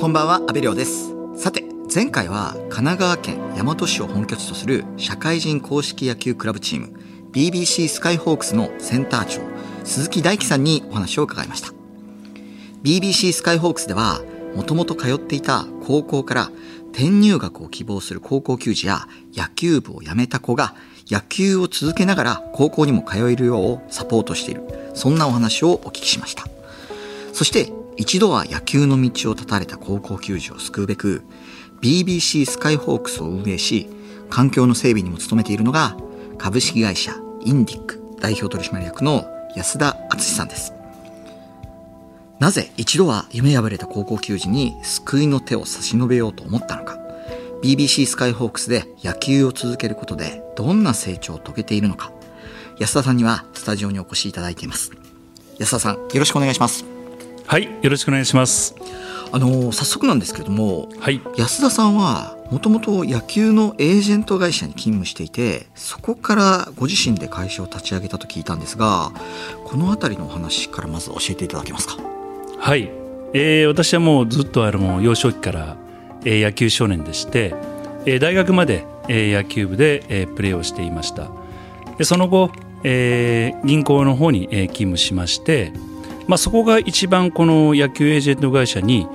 こんばんは、阿部亮です。さて、前回は神奈川県大和市を本拠地とする社会人公式野球クラブチーム BBC スカイホークスのセンター長鈴木大樹さんにお話を伺いました。BBC スカイホークスではもともと通っていた高校から転入学を希望する高校球児や野球部を辞めた子が野球を続けながら高校にも通えるようサポートしている。そんなお話をお聞きしました。そして一度は野球の道を断たれた高校球児を救うべく BBC スカイホークスを運営し環境の整備にも努めているのが株式会社インディック代表取締役の安田敦さんです。なぜ一度は夢破れた高校球児に救いの手を差し伸べようと思ったのか。BBC スカイホークスで野球を続けることでどんな成長を遂げているのか。安田さんにはスタジオにお越しいただいています。安田さんよろしくお願いします。はい、よろしくお願いします。あの早速なんですけれどもはい、安田さんはもともと野球のエージェント会社に勤務していてそこからご自身で会社を立ち上げたと聞いたんですがこの辺りのお話からまず教えていただけますか？はい、えー私はもうずっとあの幼少期から、えー野球少年でして、えー大学まで、えー野球部で、えープレーをしていました。でその後、えー銀行の方に、えー勤務しまして、まあそこが一番この野球エージェント会社に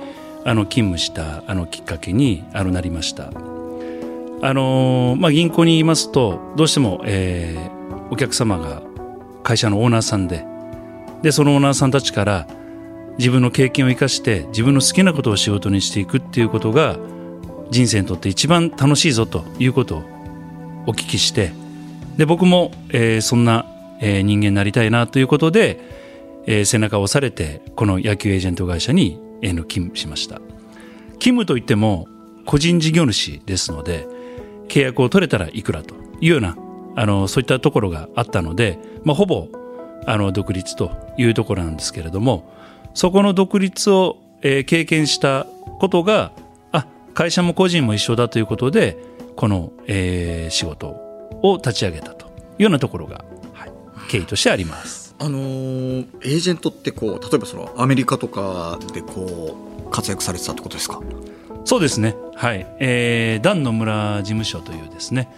あの勤務したあのきっかけにあのなりました。あのまあ銀行にいますとどうしても、えーお客様が会社のオーナーさんででそのオーナーさんたちから自分の経験を生かして自分の好きなことを仕事にしていくっていうことが人生にとって一番楽しいぞということをお聞きしてで僕も、えーそんな、えー人間になりたいなということで、えー背中を押されてこの野球エージェント会社に、えー勤務しました勤務といっても個人事業主ですので契約を取れたらいくらというようなあのそういったところがあったので、まあ、ほぼあの独立というところなんですけれどもそこの独立を、えー経験したことがあ会社も個人も一緒だということでこの、えー仕事を立ち上げたというようなところが、はい、経緯としてあります。あのーエージェントってこう例えばそのアメリカとかでこう活躍されてたってことですか？そうですね、はい。えー、ダン野村事務所というですね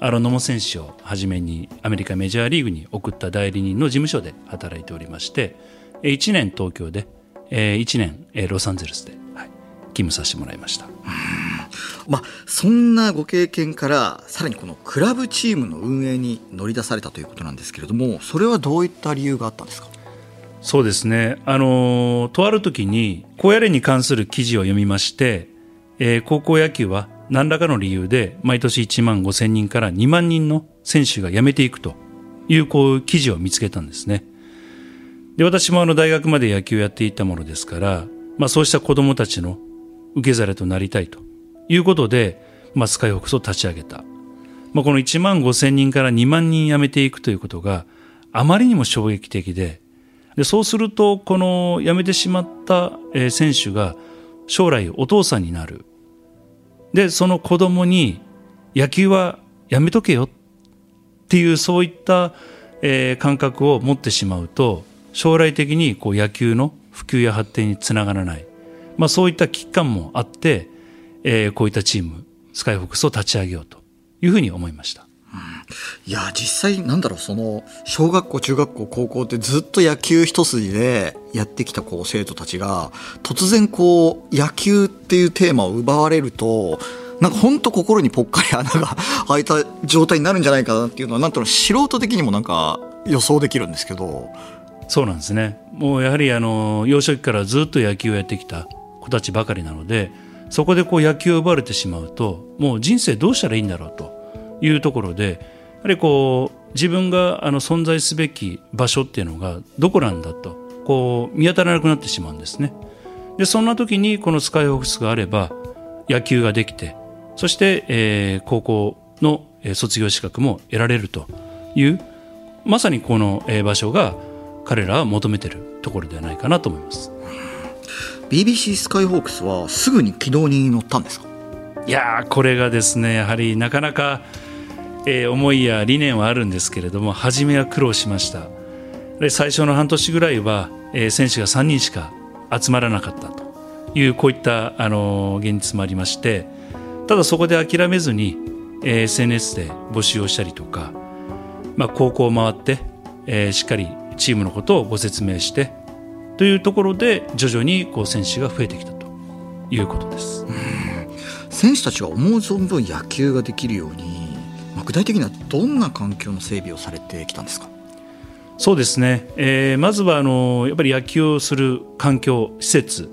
あの野茂選手をはじめにアメリカメジャーリーグに送った代理人の事務所で働いておりましてえー1年東京で、え1年えーロサンゼルスで、はい、勤務させてもらいました。まあそんなご経験からさらにこのクラブチームの運営に乗り出されたということなんですけれどもそれはどういった理由があったんですか？そうですね。あのとある時に、高野連に関する記事を読みまして、えー高校野球は何らかの理由で、毎年1万5千人から2万人の選手が辞めていくという、こう、記事を見つけたんですね。で、私もあの、大学まで野球をやっていたものですから、まあ、そうした子供たちの受け皿となりたいということで、まあ、スカイホークスを立ち上げた。まあ、この1万5千人から2万人辞めていくということがあまりにも衝撃的で、でそうすると、この辞めてしまった選手が将来お父さんになる。で、その子供に野球はやめとけよっていうそういった、えー感覚を持ってしまうと、将来的にこう野球の普及や発展につながらない。まあそういった危機感もあって、えーこういったチーム、スカイフォックスを立ち上げようというふうに思いました。いや実際なんだろうその小学校中学校高校ってずっと野球一筋でやってきたこう生徒たちが突然こう野球っていうテーマを奪われるとなんか本当心にぽっかり穴が 開いた状態になるんじゃないかなっていうのはなんとなく素人的にもなんか予想できるんですけどそうなんですね。もうやはりあの幼少期からずっと野球をやってきた子たちばかりなので、そこでこう野球を奪われてしまうと、もう人生どうしたらいいんだろうというところで、やはりこう自分があの存在すべき場所っていうのがどこなんだとこう見当たらなくなってしまうんですね。でそんな時にこのスカイホークスがあれば野球ができて、そして、えー高校の卒業資格も得られるというまさにこの場所が彼らは求めてるところではないかなと思います。BBC スカイホークスはすぐに軌道に乗ったんですか？いやこれがですねやはりなかなか、えー思いや理念はあるんですけれども初めは苦労しました。で最初の半年ぐらいは、えー選手が3人しか集まらなかったと。いうこういったあの現実もありましてただそこで諦めずに、えー、SNS で募集をしたりとか、まあ、高校を回って、えー、しっかりチームのことをご説明してというところで徐々にこう選手が増えてきたということです。選手たちは思う存分野球ができるように、まあ、具体的にはどんな環境の整備をされてきたんですか？そうですね、えー、まずはあのやっぱり野球をする環境施設、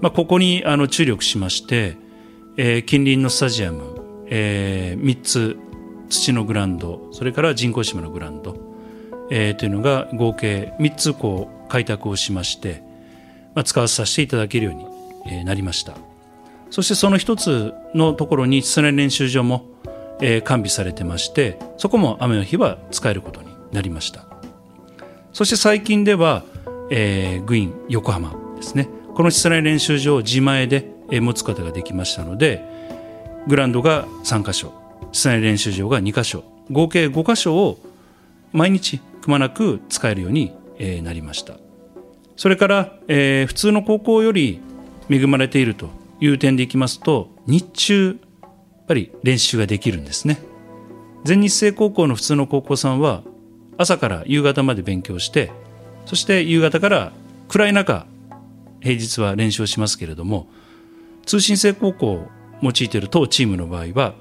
まあ、ここにあの注力しまして、えー、近隣のスタジアム、えー、3つ土のグラウンドそれから人工芝のグラウンド、えー、というのが合計3つこう開拓をしまして、まあ、使わさせていただけるように、なりました。そしてその一つのところに室内練習場も、完備されてましてそこも雨の日は使えることになりました。そして最近では、えー、グイン横浜ですね。この室内練習場を自前で持つことができましたのでグラウンドが3箇所室内練習場が2箇所合計5箇所を毎日くまなく使えるようにえなりました。それから、えー、普通の高校より恵まれているという点でいきますと日中やっぱり練習ができるんですね。全日制高校の普通の高校さんは朝から夕方まで勉強してそして夕方から暗い中平日は練習をしますけれども通信制高校を用いている当チームの場合は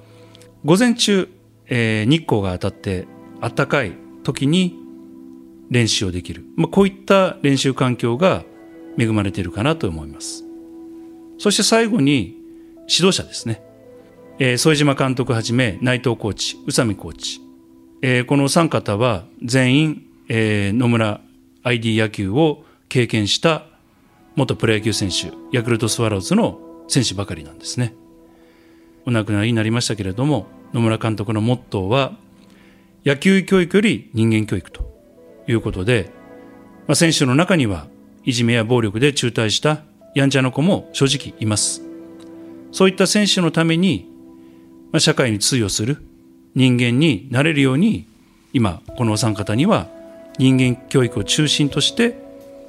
午前中、えー、日光が当たって暖かい時に練習をできる、まあ、こういった練習環境が恵まれているかなと思います。そして最後に指導者ですね、えー、副島監督はじめ内藤コーチ宇佐美コーチ、えー、このお三方は全員、えー、野村 ID 野球を経験した元プロ野球選手ヤクルトスワローズの選手ばかりなんですね。お亡くなりになりましたけれども野村監督のモットーは野球教育より人間教育と。いうことで、まあ、選手の中にはいじめや暴力で中退したやんちゃな子も正直います。そういった選手のために、まあ、社会に通用する人間になれるように、今、このお三方には人間教育を中心として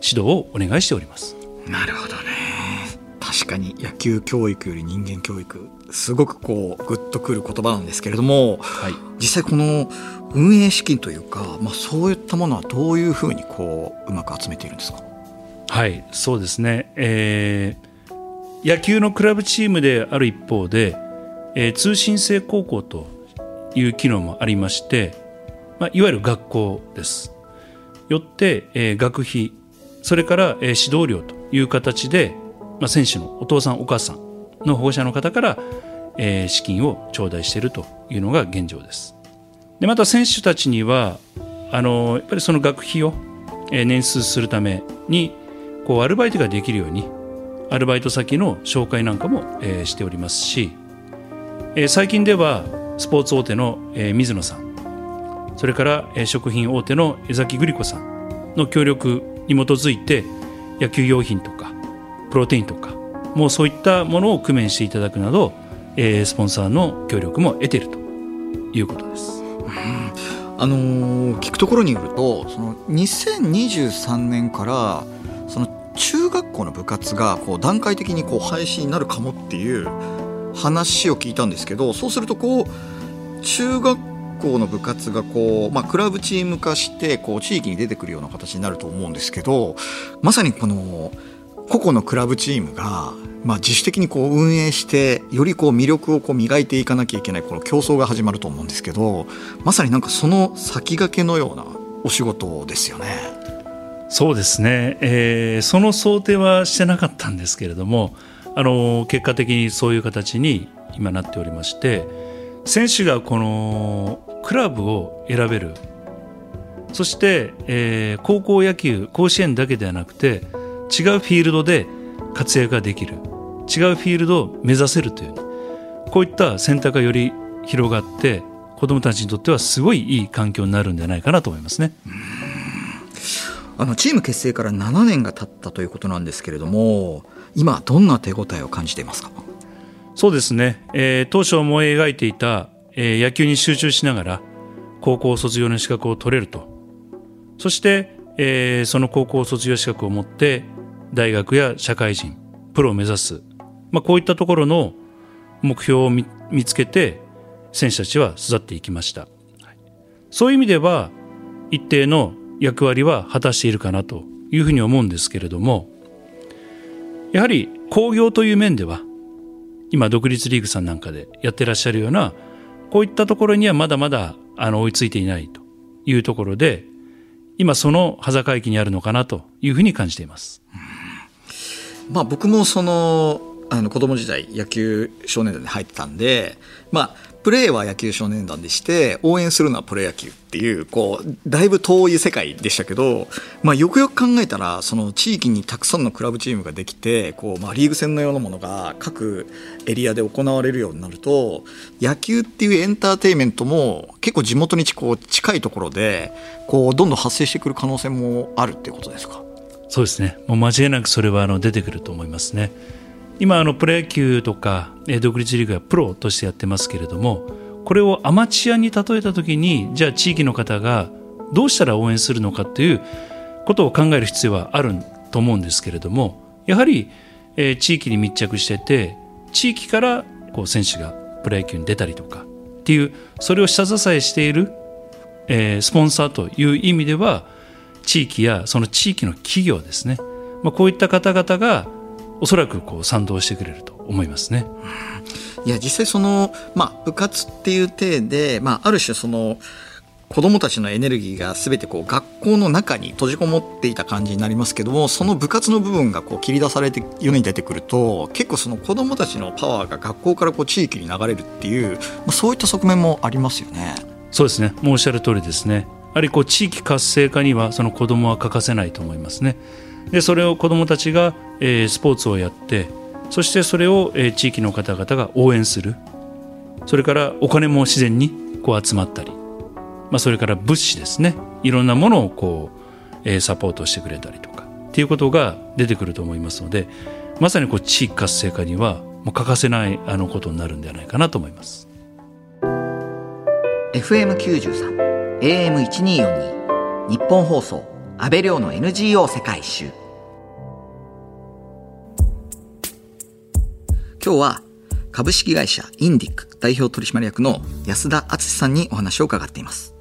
指導をお願いしております。なるほどね。確かに野球教育より人間教育すごくこうグッとくる言葉なんですけれども、はい、実際この運営資金というか、まあ、そういったものはどういうふうにこううまく集めているんですか？はいそうですね、えー、野球のクラブチームである一方で、えー、通信制高校という機能もありまして、まあ、いわゆる学校です。よって、えー、学費それから、えー、指導料という形で、まあ、選手のお父さんお母さんの保護者の方から、えー、資金を頂戴しているというのが現状です。でまた選手たちにはあのやっぱりその学費を年数するためにこうアルバイトができるようにアルバイト先の紹介なんかも、えー、しておりますし、えー、最近ではスポーツ大手の、えー、水野さんそれから、えー、食品大手の江崎グリコさんの協力に基づいて野球用品とかプロテインとかもうそういったものを工面していただくなど、えー、スポンサーの協力も得ているということです。うんあのー、聞くところによるとその2023年からその中学校の部活がこう段階的にこう廃止になるかもっていう話を聞いたんですけどそうするとこう中学校の部活がこう、まあ、クラブチーム化してこう地域に出てくるような形になると思うんですけどまさにこの個々のクラブチームがまあ、自主的にこう運営してよりこう魅力をこう磨いていかなきゃいけないこの競争が始まると思うんですけどまさになんかその先駆けのようなお仕事ですよね。そうですね、えー、その想定はしてなかったんですけれどもあの結果的にそういう形に今なっておりまして選手がこのクラブを選べるそして、えー、高校野球甲子園だけではなくて違うフィールドで活躍ができる。違うフィールドを目指せるという、こういった選択がより広がって子どもたちにとってはすごいいい環境になるんじゃないかなと思いますね。あのチーム結成から7年が経ったということなんですけれども今どんな手応えを感じていますか？そうですね、えー、当初思い描いていた、えー、野球に集中しながら高校卒業の資格を取れると。そして、えー、その高校卒業資格を持って大学や社会人プロを目指す、まあ、こういったところの目標を見つけて選手たちは育っていきましたそういう意味では一定の役割は果たしているかなというふうに思うんですけれどもやはり興行という面では今独立リーグさんなんかでやってらっしゃるようなこういったところにはまだまだあの追いついていないというところで今その端境期にあるのかなというふうに感じています。まあ、僕もそのあの子供時代野球少年団に入ってたんで、まあ、プレーは野球少年団でして応援するのはプロ野球っていうこうだいぶ遠い世界でしたけど、まあ、よくよく考えたらその地域にたくさんのクラブチームができてこう、まあ、リーグ戦のようなものが各エリアで行われるようになると野球っていうエンターテインメントも結構地元にこう近いところでこうどんどん発生してくる可能性もあるっていうことですか？そうですねもう間違いなくそれはあの出てくると思いますね。今あのプロ野球とか独立リーグはプロとしてやってますけれどもこれをアマチュアに例えた時にじゃあ地域の方がどうしたら応援するのかということを考える必要はあると思うんですけれどもやはり、え地域に密着してて地域からこう選手がプロ野球に出たりとかっていうそれを下支えしている、えスポンサーという意味では地域やその地域の企業ですね、まあ、こういった方々がおそらくこう賛同してくれると思いますね。いや実際その、まあ、部活っていう体で、まあ、ある種その子どもたちのエネルギーが全てこう学校の中に閉じこもっていた感じになりますけどもその部活の部分がこう切り出されて世に出てくると結構その子どもたちのパワーが学校からこう地域に流れるっていう、まあ、そういった側面もありますよね。そうですねもうおっしゃる通りですね。やはりこう地域活性化にはその子どもは欠かせないと思いますね。でそれを子どもたちが、えー、スポーツをやってそしてそれを、えー、地域の方々が応援する。それからお金も自然にこう集まったり、まあ、それから物資ですね。いろんなものをこう、えー、サポートしてくれたりとか。っていうことが出てくると思いますのでまさにこう地域活性化にはもう欠かせないあのことになるんではないかなと思います。FM93 AM1242 日本放送安倍亮の NGO 世界一周。今日は株式会社インディック代表取締役の安田敦さんにお話を伺っています。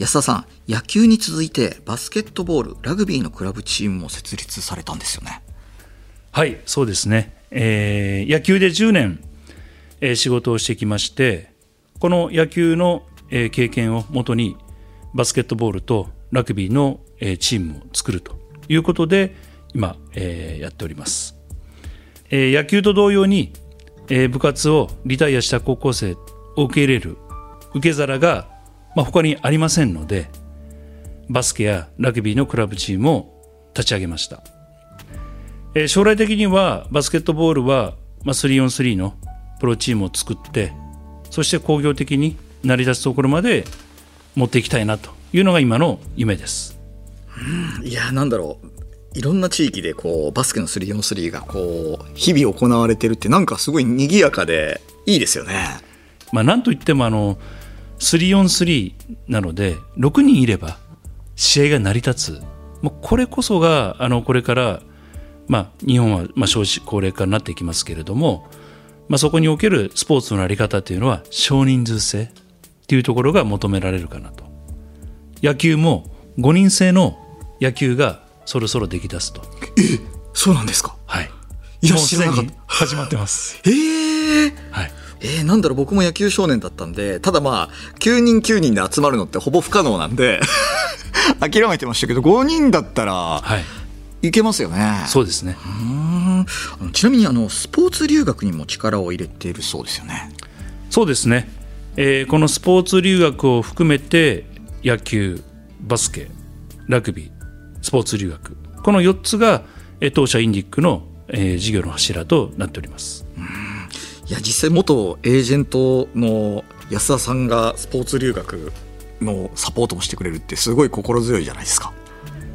安田さん野球に続いてバスケットボールラグビーのクラブチームも設立されたんですよね。はいそうですね、えー、野球で10年、えー、仕事をしてきましてこの野球の、経験をもとにバスケットボールとラグビーのチームを作るということで今、えー、やっております、えー、野球と同様に、えー、部活をリタイアした高校生を受け入れる受け皿が、まあ、他にありませんのでバスケやラグビーのクラブチームを立ち上げました、えー、将来的にはバスケットボールは、まあ、3on3 のプロチームを作ってそして工業的に成り立つところまで持っていきたいなというのが今の夢です。いやなんだろう。いろんな地域でこうバスケの 3on3 がこう日々行われてるってなんかすごい賑やかでいいですよね。まあ、なんといってもあの 3on3 なので6人いれば試合が成り立つ。もうこれこそがあのこれから、まあ、日本はまあ少子高齢化になっていきますけれども、まあ、そこにおけるスポーツの在り方というのは少人数制っていうところが求められるかなと。野球も5人制の野球がそろそろ出来だすと。えそうなんですか？はい。いや知らなかった。始まってます。ええー、はい。えー、なんだろう僕も野球少年だったんでただまあ9人9人で集まるのってほぼ不可能なんで 諦めてましたけど5人だったら、はい、いけますよね。そうですね。うん。ちなみにあのスポーツ留学にも力を入れているそうですよね。そうですね、えー、このスポーツ留学を含めて野球バスケラグビースポーツ留学。この4つが当社インディックの、えー、事業の柱となっております。いや実際元エージェントの安田さんがスポーツ留学のサポートもしてくれるってすごい心強いじゃないですか。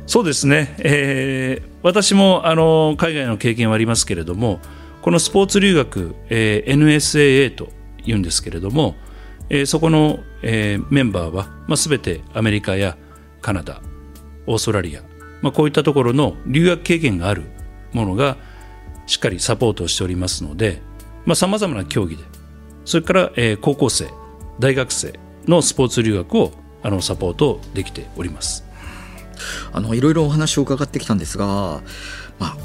そうですね、えー、私もあの海外の経験はありますけれどもこのスポーツ留学、えー、NSAA というんですけれども、えー、そこの、えー、メンバーは、まあ、全てアメリカやカナダオーストラリア、まあ、こういったところの留学経験があるものがしっかりサポートをしておりますのでさまざ、まな競技でそれから、えー、高校生大学生のスポーツ留学をあのサポートできております。あのいろいろお話を伺ってきたんですが、まあ、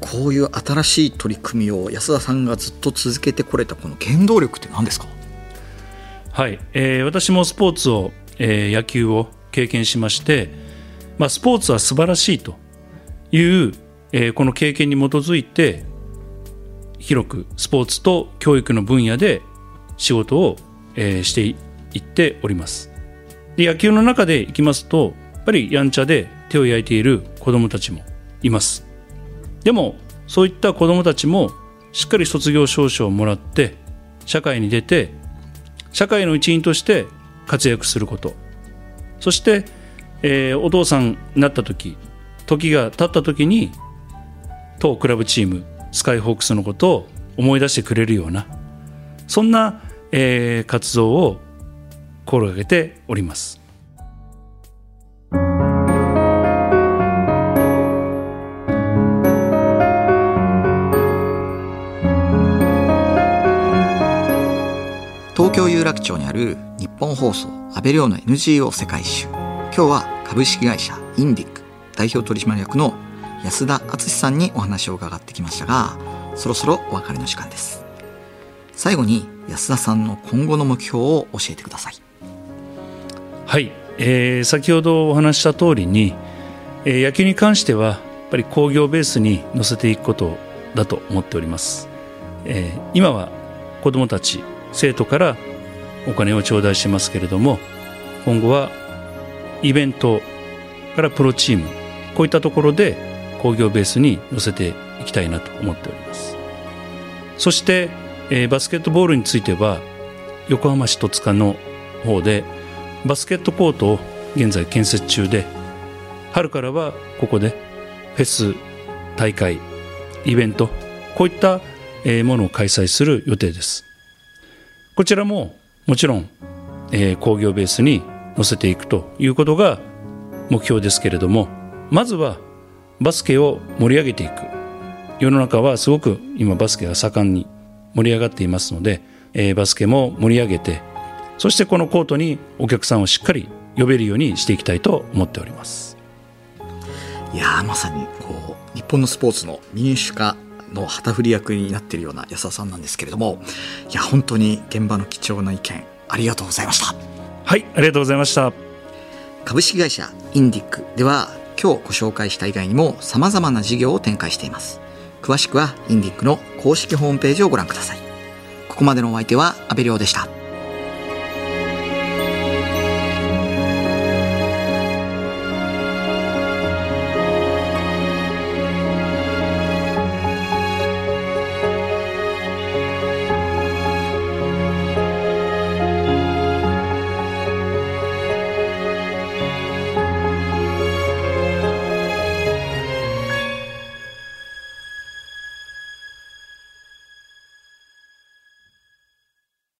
こういう新しい取り組みを安田さんがずっと続けてこれたこの原動力って何ですか？はい、えー、私もスポーツを、えー、野球を経験しまして、まあ、スポーツは素晴らしいという、えー、この経験に基づいて広くスポーツと教育の分野で仕事を、えー、していっております。で野球の中でいきますとやっぱりやんちゃで手を焼いている子どもたちもいます。でもそういった子どもたちもしっかり卒業証書をもらって社会に出て社会の一員として活躍することそして、えー、お父さんになった時時が経った時に当クラブチームスカイホークスのことを思い出してくれるようなそんな、えー、活動を心がけております。東京有楽町にある日本放送安倍亮の NGO 世界一周。今日は株式会社インディック代表取締役の安田敦さんにお話を伺ってきましたがそろそろお別れの時間です。最後に安田さんの今後の目標を教えてください。はい、えー、先ほどお話した通りに、えー、野球に関してはやっぱり工業ベースに乗せていくことだと思っております、えー、今は子どもたち生徒からお金を頂戴しますけれども今後はイベントからプロチームこういったところで工業ベースに乗せていきたいなと思っております。そして、え、バスケットボールについては横浜市戸塚の方でバスケットコートを現在建設中で春からはここでフェス大会イベントこういったものを開催する予定です。こちらももちろん、えー、工業ベースに乗せていくということが目標ですけれどもまずはバスケを盛り上げていく。世の中はすごく今バスケが盛んに盛り上がっていますので、えー、バスケも盛り上げてそしてこのコートにお客さんをしっかり呼べるようにしていきたいと思っております。いやまさにこう日本のスポーツの民主化の旗振り役になっているような安田さんなんですけれどもいや本当に現場の貴重な意見ありがとうございました。はいありがとうございました。株式会社インディックでは今日ご紹介した以外にも様々な事業を展開しています。詳しくはインディックの公式ホームページをご覧ください。ここまでのお相手は阿部亮でした